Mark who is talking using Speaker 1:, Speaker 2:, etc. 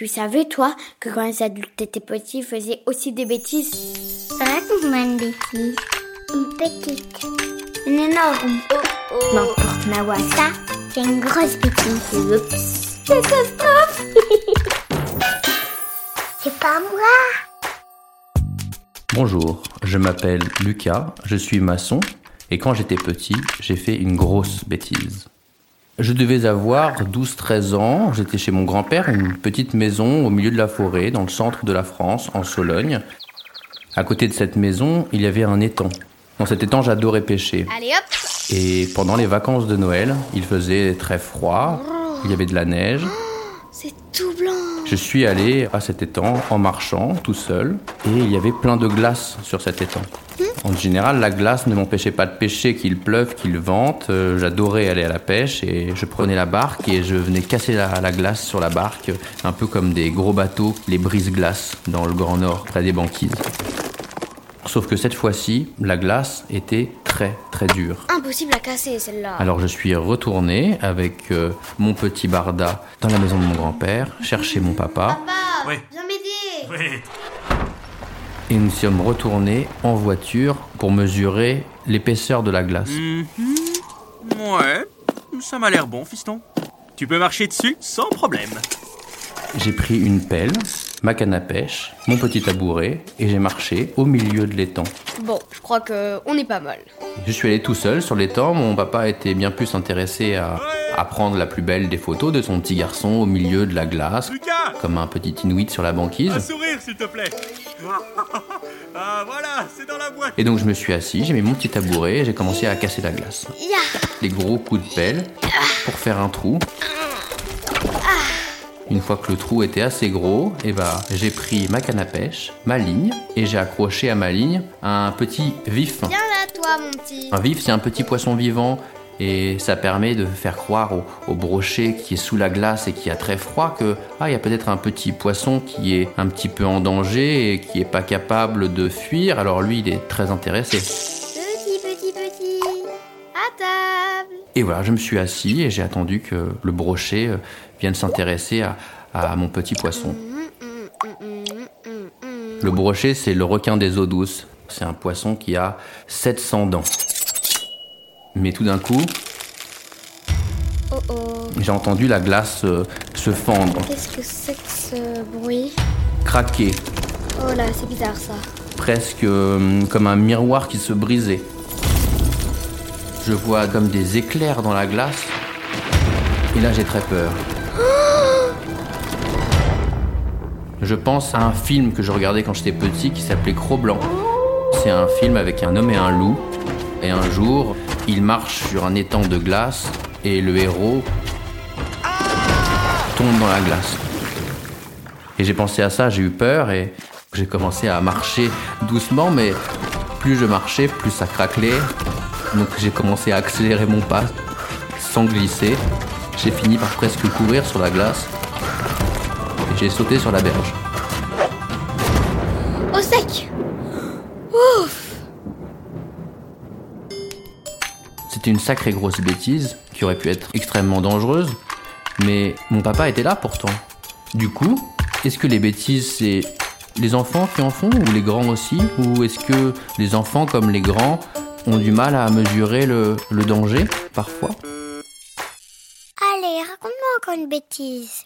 Speaker 1: Tu savais, toi, que quand les adultes étaient petits, ils faisaient aussi des bêtises?
Speaker 2: Raconte-moi une bêtise. Une petite.
Speaker 1: Une énorme. N'importe, Mawa.
Speaker 2: Ça, c'est une grosse bêtise.
Speaker 1: Oups. Catastrophe
Speaker 2: C'est pas moi.
Speaker 3: Bonjour, je m'appelle Lucas, je suis maçon et quand j'étais petit, j'ai fait une grosse bêtise. Je devais avoir 12-13 ans, j'étais chez mon grand-père, une petite maison au milieu de la forêt, dans le centre de la France, en Sologne. À côté de cette maison, il y avait un étang. Dans cet étang, j'adorais pêcher.
Speaker 1: Allez hop
Speaker 3: Et pendant les vacances de Noël, il faisait très froid, il y avait de la neige.
Speaker 1: C'est tout blanc
Speaker 3: Je suis allé à cet étang en marchant tout seul et il y avait plein de glace sur cet étang. En général, la glace ne m'empêchait pas de pêcher, qu'il pleuve, qu'il vente. Euh, J'adorais aller à la pêche et je prenais la barque et je venais casser la, la glace sur la barque, un peu comme des gros bateaux, les brise-glaces dans le Grand Nord, près des banquises. Sauf que cette fois-ci, la glace était très très dure.
Speaker 1: Impossible à casser, celle-là.
Speaker 3: Alors je suis retourné avec euh, mon petit barda dans la maison de mon grand-père, chercher mon papa,
Speaker 1: Papa
Speaker 4: Oui.
Speaker 1: Viens m'aider
Speaker 4: Oui.
Speaker 3: et nous sommes retournés en voiture pour mesurer l'épaisseur de la glace.
Speaker 4: Mhm. Ouais, ça m'a l'air bon, fiston. Tu peux marcher dessus sans problème.
Speaker 3: J'ai pris une pelle, ma canne à pêche, mon petit tabouret et j'ai marché au milieu de l'étang.
Speaker 1: Bon, je crois que on est pas mal.
Speaker 3: Je suis allé tout seul sur l'étang, mon papa était bien plus intéressé à, à prendre la plus belle des photos de son petit garçon au milieu de la glace,
Speaker 4: Lucas
Speaker 3: comme un petit inuit sur la banquise.
Speaker 4: Un sourire, s'il te plaît. ah, voilà, c'est dans la boîte.
Speaker 3: Et donc je me suis assis, j'ai mis mon petit tabouret et j'ai commencé à casser la glace.
Speaker 1: Ya
Speaker 3: Les gros coups de pelle pour faire un trou. Une fois que le trou était assez gros, eh ben, j'ai pris ma canne à pêche, ma ligne, et j'ai accroché à ma ligne un petit vif.
Speaker 1: Viens là, toi, mon petit.
Speaker 3: Un vif, c'est un petit poisson vivant, et ça permet de faire croire au, au brochet qui est sous la glace et qui a très froid que ah, il y a peut-être un petit poisson qui est un petit peu en danger et qui est pas capable de fuir. Alors lui, il est très intéressé.
Speaker 1: Petit, petit, petit. À table.
Speaker 3: Et voilà, je me suis assis et j'ai attendu que le brochet euh, vienne s'intéresser à, à mon petit poisson. Le brochet, c'est le requin des eaux douces. C'est un poisson qui a 700 dents. Mais tout d'un coup,
Speaker 1: Oh oh.
Speaker 3: j'ai entendu la glace euh, se fendre,
Speaker 1: Qu'est-ce que c'est que ce bruit?
Speaker 3: Craquer,
Speaker 1: Oh là, c'est bizarre ça.
Speaker 3: presque euh, comme un miroir qui se brisait. Je vois comme des éclairs dans la glace. Et là, j'ai très peur. Je pense à un film que je regardais quand j'étais petit qui s'appelait Cro-Blanc. C'est un film avec un homme et un loup. Et un jour, il marche sur un étang de glace et le héros tombe dans la glace. Et j'ai pensé à ça, j'ai eu peur et j'ai commencé à marcher doucement, mais plus je marchais, plus ça craquelait. Donc j'ai commencé à accélérer mon pas sans glisser. J'ai fini par presque courir sur la glace et j'ai sauté sur la berge.
Speaker 1: Au sec
Speaker 3: C'était une sacrée grosse bêtise qui aurait pu être extrêmement dangereuse, mais mon papa était là pourtant. Du coup, est-ce que les bêtises c'est les enfants qui en font ou les grands aussi Ou est-ce que les enfants comme les grands ont du mal à mesurer le, danger parfois
Speaker 2: Allez, raconte-moi encore une bêtise.